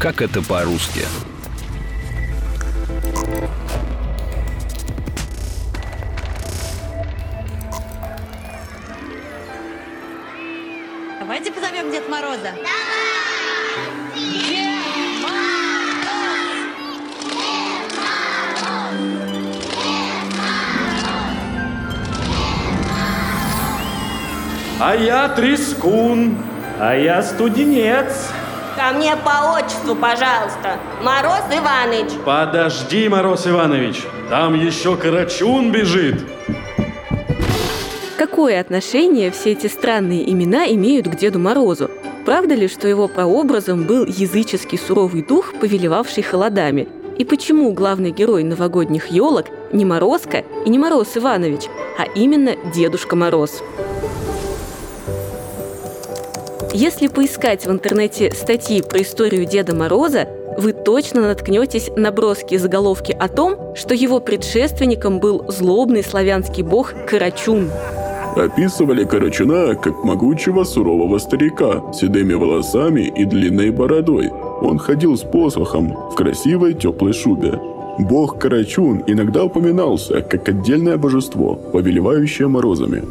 как это по-русски. Давайте позовем Дед Мороза. А я Трескун, а я студенец. Ко мне по отчеству, пожалуйста. Мороз Иваныч. Подожди, Мороз Иванович, там еще Карачун бежит. Какое отношение все эти странные имена имеют к Деду Морозу? Правда ли, что его прообразом был языческий суровый дух, повелевавший холодами? И почему главный герой новогодних елок не Морозко и не Мороз Иванович, а именно Дедушка Мороз? Если поискать в интернете статьи про историю Деда Мороза, вы точно наткнетесь на броские заголовки о том, что его предшественником был злобный славянский бог Карачун. Описывали Карачуна как могучего сурового старика с седыми волосами и длинной бородой. Он ходил с посохом в красивой теплой шубе. Бог Карачун иногда упоминался как отдельное божество, повелевающее морозами.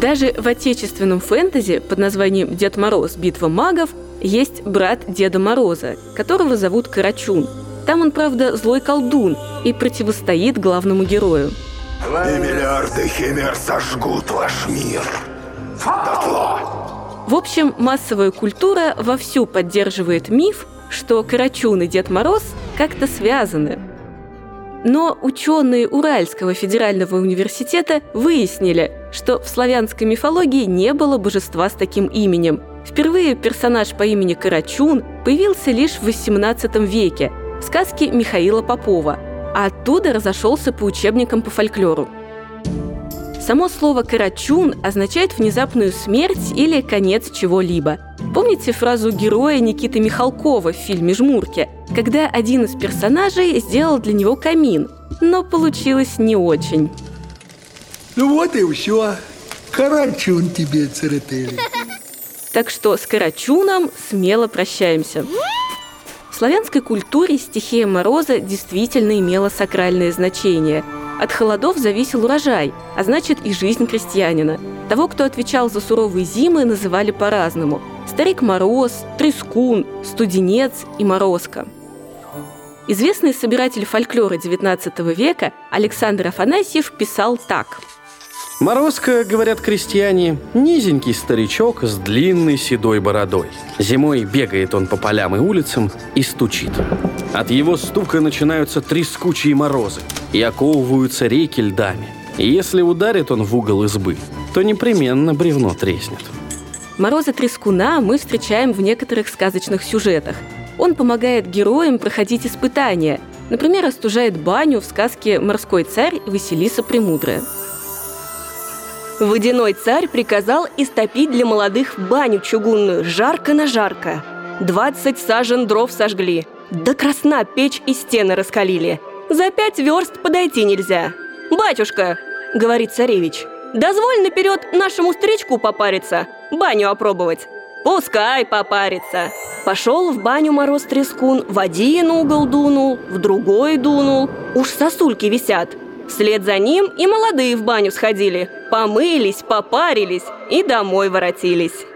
Даже в отечественном фэнтези под названием «Дед Мороз. Битва магов» есть брат Деда Мороза, которого зовут Карачун. Там он, правда, злой колдун и противостоит главному герою. И миллиарды химер сожгут ваш мир. Дотла. В общем, массовая культура вовсю поддерживает миф, что Карачун и Дед Мороз как-то связаны. Но ученые Уральского федерального университета выяснили, что в славянской мифологии не было божества с таким именем. Впервые персонаж по имени Карачун появился лишь в XVIII веке в сказке Михаила Попова, а оттуда разошелся по учебникам по фольклору. Само слово «карачун» означает внезапную смерть или конец чего-либо. Помните фразу героя Никиты Михалкова в фильме «Жмурки», когда один из персонажей сделал для него камин, но получилось не очень. Ну вот и все. Карачун тебе, церетели. Так что с Карачуном смело прощаемся. В славянской культуре стихия мороза действительно имела сакральное значение. От холодов зависел урожай, а значит и жизнь крестьянина. Того, кто отвечал за суровые зимы, называли по-разному. Старик Мороз, Трескун, Студенец и Морозко. Известный собиратель фольклора XIX века Александр Афанасьев писал так – Морозко, говорят крестьяне, низенький старичок с длинной седой бородой. Зимой бегает он по полям и улицам и стучит. От его стука начинаются трескучие морозы и оковываются реки льдами. И если ударит он в угол избы, то непременно бревно треснет. Мороза Трескуна мы встречаем в некоторых сказочных сюжетах. Он помогает героям проходить испытания. Например, остужает баню в сказке «Морской царь» Василиса Премудрая. Водяной царь приказал истопить для молодых баню чугунную, жарко на жарко. Двадцать сажен дров сожгли. До красна печь и стены раскалили. За пять верст подойти нельзя. «Батюшка», — говорит царевич, — «дозволь наперед нашему старичку попариться, баню опробовать». «Пускай попарится». Пошел в баню мороз трескун, в один угол дунул, в другой дунул. Уж сосульки висят. Вслед за ним и молодые в баню сходили. Помылись, попарились и домой воротились.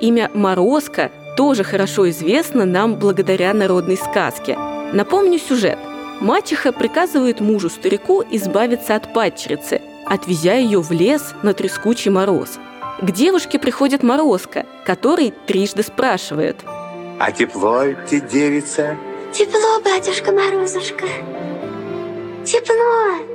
Имя Морозко тоже хорошо известно нам благодаря народной сказке. Напомню сюжет. Мачеха приказывает мужу-старику избавиться от падчерицы, отвезя ее в лес на трескучий мороз. К девушке приходит Морозко, который трижды спрашивает. А тепло ты, девица? Тепло, батюшка Морозушка. Тепло.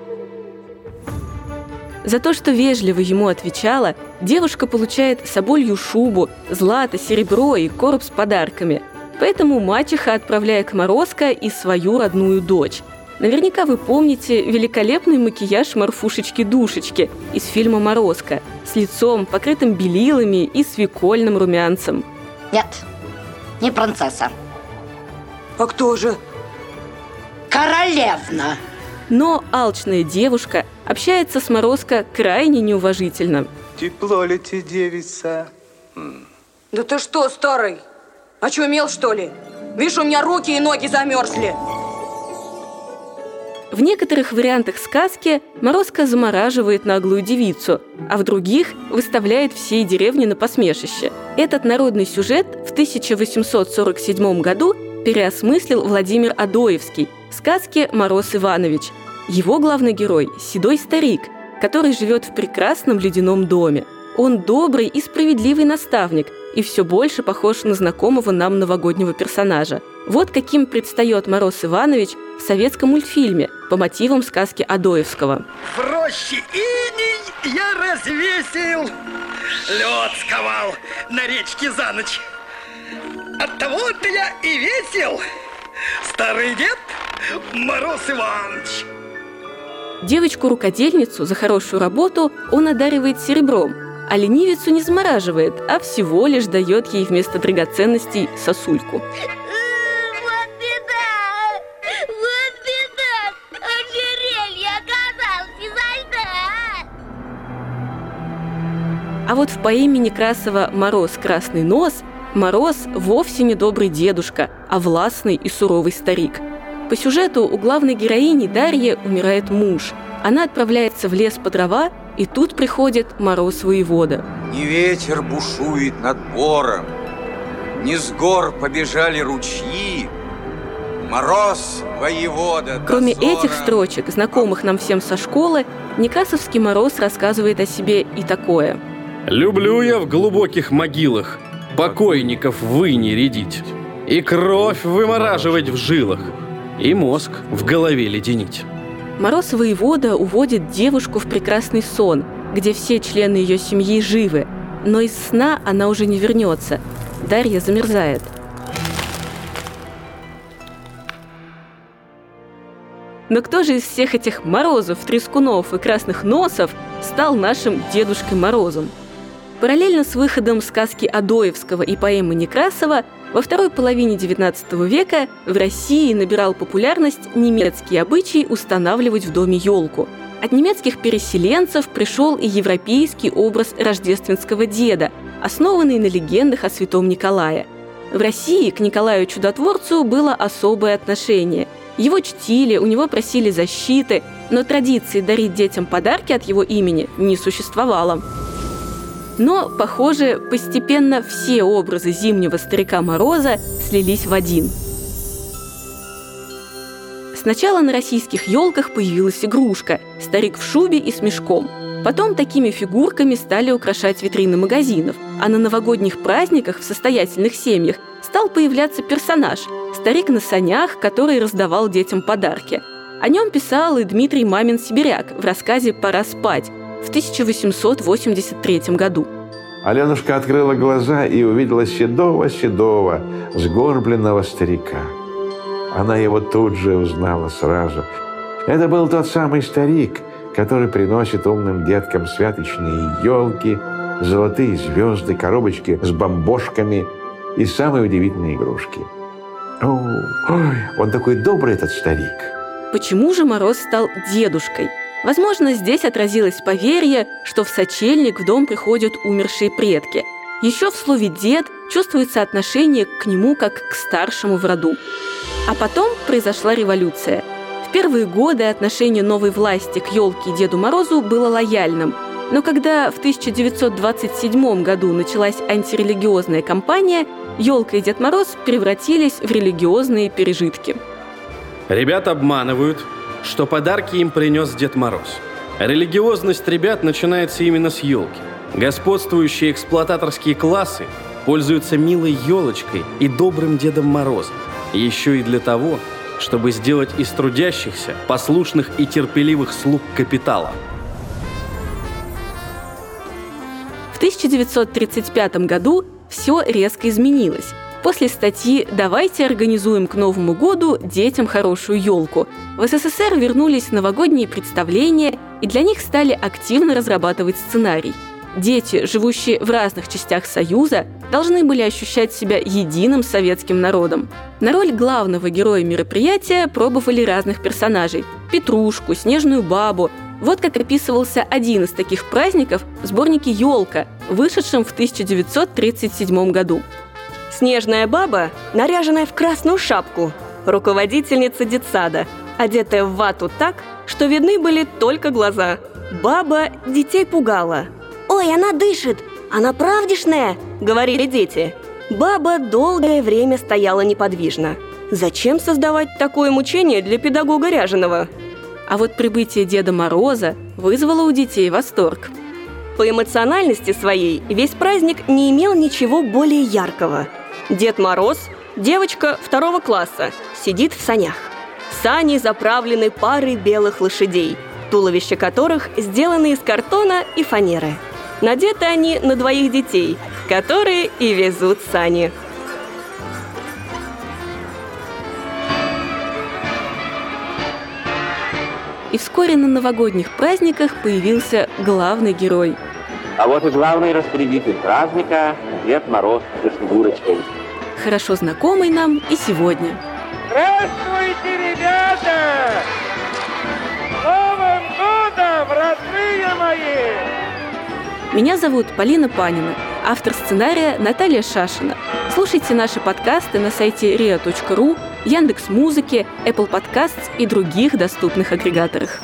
За то, что вежливо ему отвечала, девушка получает соболью шубу, злато, серебро и короб с подарками. Поэтому мачеха отправляет к Морозко и свою родную дочь. Наверняка вы помните великолепный макияж Марфушечки-душечки из фильма «Морозко» с лицом, покрытым белилами и свекольным румянцем. Нет, не принцесса. А кто же? Королевна. Но алчная девушка общается с Морозко крайне неуважительно. Тепло ли тебе, девица? Да ты что, старый? Очумел, что ли? Видишь, у меня руки и ноги замерзли. В некоторых вариантах сказки Морозко замораживает наглую девицу, а в других выставляет всей деревни на посмешище. Этот народный сюжет в 1847 году переосмыслил Владимир Адоевский в сказке «Мороз Иванович». Его главный герой – седой старик, который живет в прекрасном ледяном доме. Он добрый и справедливый наставник и все больше похож на знакомого нам новогоднего персонажа. Вот каким предстает Мороз Иванович в советском мультфильме по мотивам сказки Адоевского. В роще иней я развесил, лед сковал на речке за ночь. От того-то я и весел, старый дед Мороз Иванович. Девочку-рукодельницу за хорошую работу он одаривает серебром, а ленивицу не замораживает, а всего лишь дает ей вместо драгоценностей сосульку. А вот в поэме Некрасова «Мороз, красный нос» Мороз вовсе не добрый дедушка, а властный и суровый старик. По сюжету у главной героини Дарьи умирает муж. Она отправляется в лес по дрова, и тут приходит Мороз воевода. Не ветер бушует над бором, не с гор побежали ручьи, Мороз воевода. Кроме дозором. этих строчек, знакомых нам всем со школы, Некрасовский Мороз рассказывает о себе и такое. Люблю я в глубоких могилах покойников вы не рядить, и кровь вымораживать в жилах, и мозг в голове леденить. Мороз воевода уводит девушку в прекрасный сон, где все члены ее семьи живы, но из сна она уже не вернется. Дарья замерзает. Но кто же из всех этих морозов, трескунов и красных носов стал нашим Дедушкой Морозом? Параллельно с выходом сказки Адоевского и поэмы Некрасова во второй половине XIX века в России набирал популярность немецкий обычай устанавливать в доме елку. От немецких переселенцев пришел и европейский образ рождественского деда, основанный на легендах о святом Николае. В России к Николаю Чудотворцу было особое отношение. Его чтили, у него просили защиты, но традиции дарить детям подарки от его имени не существовало. Но, похоже, постепенно все образы зимнего старика Мороза слились в один. Сначала на российских елках появилась игрушка – старик в шубе и с мешком. Потом такими фигурками стали украшать витрины магазинов, а на новогодних праздниках в состоятельных семьях стал появляться персонаж – старик на санях, который раздавал детям подарки. О нем писал и Дмитрий Мамин-Сибиряк в рассказе «Пора спать», в 1883 году. Аленушка открыла глаза и увидела седого-седого, сгорбленного старика. Она его тут же узнала сразу. Это был тот самый старик, который приносит умным деткам святочные елки, золотые звезды, коробочки с бомбошками и самые удивительные игрушки. О, ой, он такой добрый, этот старик. Почему же Мороз стал дедушкой? Возможно, здесь отразилось поверье, что в сочельник в дом приходят умершие предки. Еще в слове «дед» чувствуется отношение к нему как к старшему в роду. А потом произошла революция. В первые годы отношение новой власти к елке и Деду Морозу было лояльным. Но когда в 1927 году началась антирелигиозная кампания, елка и Дед Мороз превратились в религиозные пережитки. Ребят обманывают, что подарки им принес Дед Мороз. Религиозность ребят начинается именно с елки. Господствующие эксплуататорские классы пользуются милой елочкой и добрым Дедом Морозом. Еще и для того, чтобы сделать из трудящихся послушных и терпеливых слуг капитала. В 1935 году все резко изменилось. После статьи «Давайте организуем к Новому году детям хорошую елку» в СССР вернулись новогодние представления, и для них стали активно разрабатывать сценарий. Дети, живущие в разных частях Союза, должны были ощущать себя единым советским народом. На роль главного героя мероприятия пробовали разных персонажей – Петрушку, Снежную бабу. Вот как описывался один из таких праздников в сборнике «Елка», вышедшем в 1937 году. Снежная баба, наряженная в красную шапку, руководительница детсада, одетая в вату так, что видны были только глаза. Баба детей пугала. «Ой, она дышит! Она правдишная!» — говорили дети. Баба долгое время стояла неподвижно. Зачем создавать такое мучение для педагога Ряженого? А вот прибытие Деда Мороза вызвало у детей восторг. По эмоциональности своей весь праздник не имел ничего более яркого. Дед Мороз, девочка второго класса, сидит в санях. Сани заправлены парой белых лошадей, туловища которых сделаны из картона и фанеры. Надеты они на двоих детей, которые и везут сани. И вскоре на новогодних праздниках появился главный герой. А вот и главный распорядитель праздника – Дед Мороз с Снегурочкой. Хорошо знакомый нам и сегодня. Здравствуйте, ребята! С Новым годом, родные мои! Меня зовут Полина Панина, автор сценария Наталья Шашина. Слушайте наши подкасты на сайте ria.ru, Яндекс Музыки, Apple Podcasts и других доступных агрегаторах.